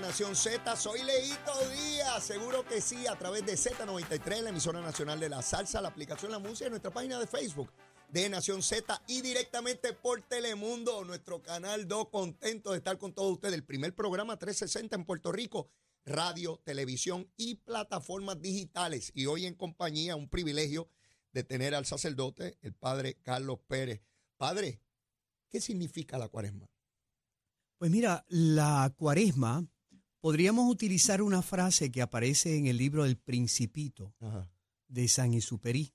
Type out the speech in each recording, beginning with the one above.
Nación Z. Soy Leito Díaz. Seguro que sí, a través de Z93, la emisora nacional de la salsa, la aplicación La Música y nuestra página de Facebook de Nación Z y directamente por Telemundo, nuestro canal 2. Contento de estar con todos ustedes. El primer programa 360 en Puerto Rico, radio, televisión y plataformas digitales. Y hoy en compañía, un privilegio de tener al sacerdote, el padre Carlos Pérez. Padre, ¿qué significa la cuaresma? Pues mira, la cuaresma, podríamos utilizar una frase que aparece en el libro del Principito de San Exupéry,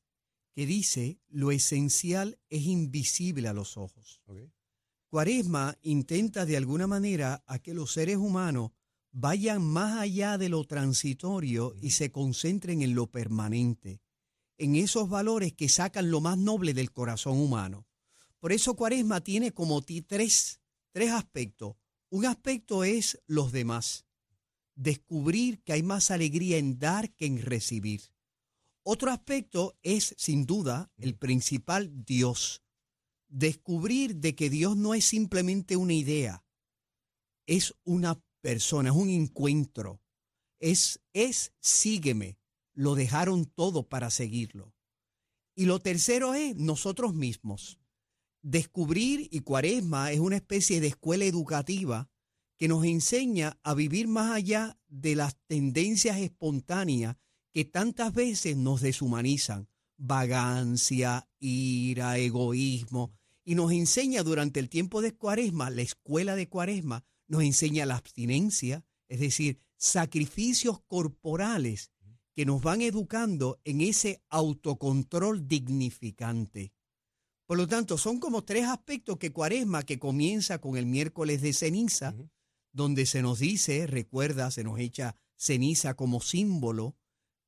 que dice, lo esencial es invisible a los ojos. Cuaresma intenta de alguna manera a que los seres humanos vayan más allá de lo transitorio y se concentren en lo permanente, en esos valores que sacan lo más noble del corazón humano. Por eso Cuaresma tiene como tres tres aspectos. Un aspecto es los demás. Descubrir que hay más alegría en dar que en recibir. Otro aspecto es, sin duda, el principal Dios. Descubrir de que Dios no es simplemente una idea, es una persona, es un encuentro. Es, es, sígueme. Lo dejaron todo para seguirlo. Y lo tercero es nosotros mismos. Descubrir y Cuaresma es una especie de escuela educativa que nos enseña a vivir más allá de las tendencias espontáneas que tantas veces nos deshumanizan, vagancia, ira, egoísmo, y nos enseña durante el tiempo de Cuaresma, la escuela de Cuaresma, nos enseña la abstinencia, es decir, sacrificios corporales que nos van educando en ese autocontrol dignificante. Por lo tanto, son como tres aspectos que Cuaresma, que comienza con el miércoles de ceniza, donde se nos dice, recuerda, se nos echa ceniza como símbolo,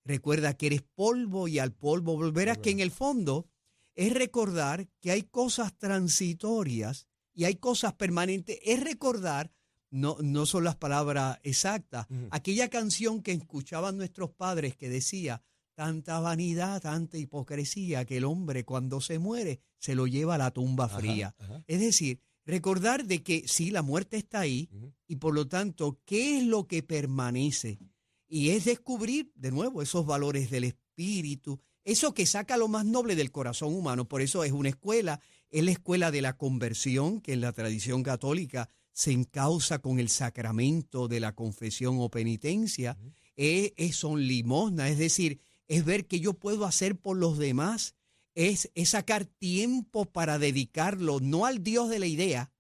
recuerda que eres polvo y al polvo volverás, que en el fondo es recordar que hay cosas transitorias y hay cosas permanentes, es recordar, no, no son las palabras exactas, aquella canción que escuchaban nuestros padres que decía, tanta vanidad, tanta hipocresía, que el hombre cuando se muere se lo lleva a la tumba fría. Es decir, recordar de que sí, la muerte está ahí y por lo tanto, ¿qué es lo que permanece? Y es descubrir de nuevo esos valores del espíritu, eso que saca lo más noble del corazón humano. Por eso es una escuela, es la escuela de la conversión, que en la tradición católica se encausa con el sacramento de la confesión o penitencia. es, son limosna, es decir, es ver qué yo puedo hacer por los demás, es, sacar tiempo para dedicarlo, no al Dios de la idea,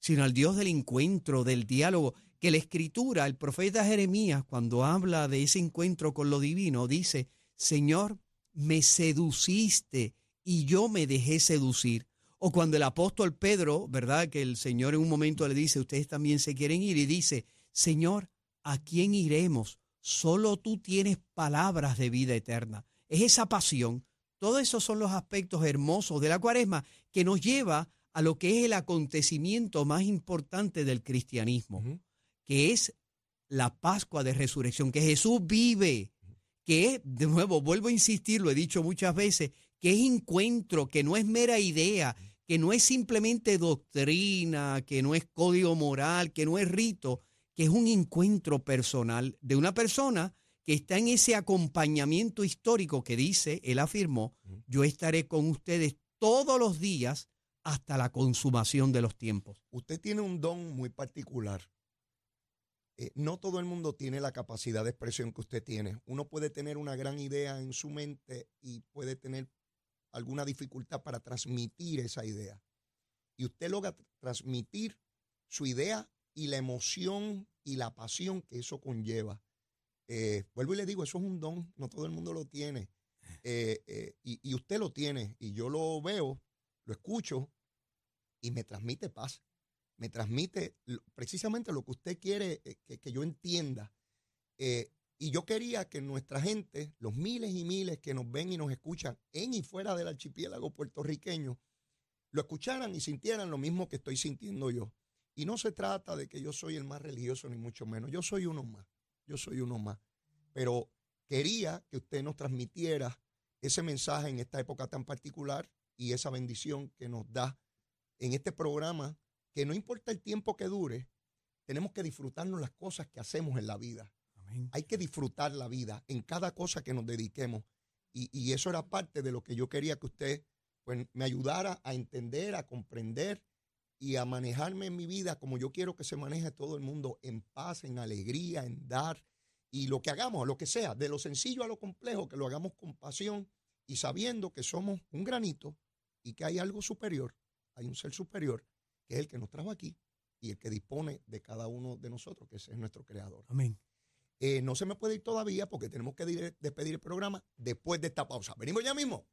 sino al Dios del encuentro, del diálogo, que la escritura, el profeta Jeremías, cuando habla de ese encuentro con lo divino, dice, Señor, me seduciste y yo me dejé seducir. O cuando el apóstol Pedro, ¿verdad? Que el Señor en un momento le dice, ustedes también se quieren ir y dice, Señor, ¿a quién iremos? Solo tú tienes palabras de vida eterna. Es esa pasión. Todos esos son los aspectos hermosos de la cuaresma que nos lleva a lo que es el acontecimiento más importante del cristianismo, que es la Pascua de Resurrección, que Jesús vive, que es, de nuevo, vuelvo a insistir, lo he dicho muchas veces, que es encuentro, que no es mera idea, que no es simplemente doctrina, que no es código moral, que no es rito, que es un encuentro personal de una persona que está en ese acompañamiento histórico que dice, él afirmó, yo estaré con ustedes todos los días hasta la consumación de los tiempos. Usted tiene un don muy particular. Eh, no todo el mundo tiene la capacidad de expresión que usted tiene. Uno puede tener una gran idea en su mente y puede tener alguna dificultad para transmitir esa idea. Y usted logra transmitir su idea y la emoción y la pasión que eso conlleva. Eh, vuelvo y le digo, eso es un don, no todo el mundo lo tiene. Eh, eh, y, usted lo tiene, y yo lo veo, lo escucho, y me transmite paz. Me transmite precisamente lo que usted quiere que, que yo entienda. y yo quería que nuestra gente, los miles y miles que nos ven y nos escuchan en y fuera del archipiélago puertorriqueño, lo escucharan y sintieran lo mismo que estoy sintiendo yo. Y no se trata de que yo soy el más religioso, ni mucho menos. Yo soy uno más. Yo soy uno más. Pero quería que usted nos transmitiera ese mensaje en esta época tan particular y esa bendición que nos da en este programa, que no importa el tiempo que dure, tenemos que disfrutarnos las cosas que hacemos en la vida. Hay que disfrutar la vida en cada cosa que nos dediquemos. Y, eso era parte de lo que yo quería que usted pues, me ayudara a entender, a comprender y a manejarme en mi vida como yo quiero que se maneje todo el mundo, en paz, en alegría, en dar. Y lo que hagamos, lo que sea, de lo sencillo a lo complejo, que lo hagamos con pasión y sabiendo que somos un granito y que hay algo superior, hay un ser superior, que es el que nos trajo aquí y el que dispone de cada uno de nosotros, que es nuestro creador. Amén. Eh, no se me puede ir todavía porque tenemos que despedir el programa después de esta pausa. Venimos ya mismo.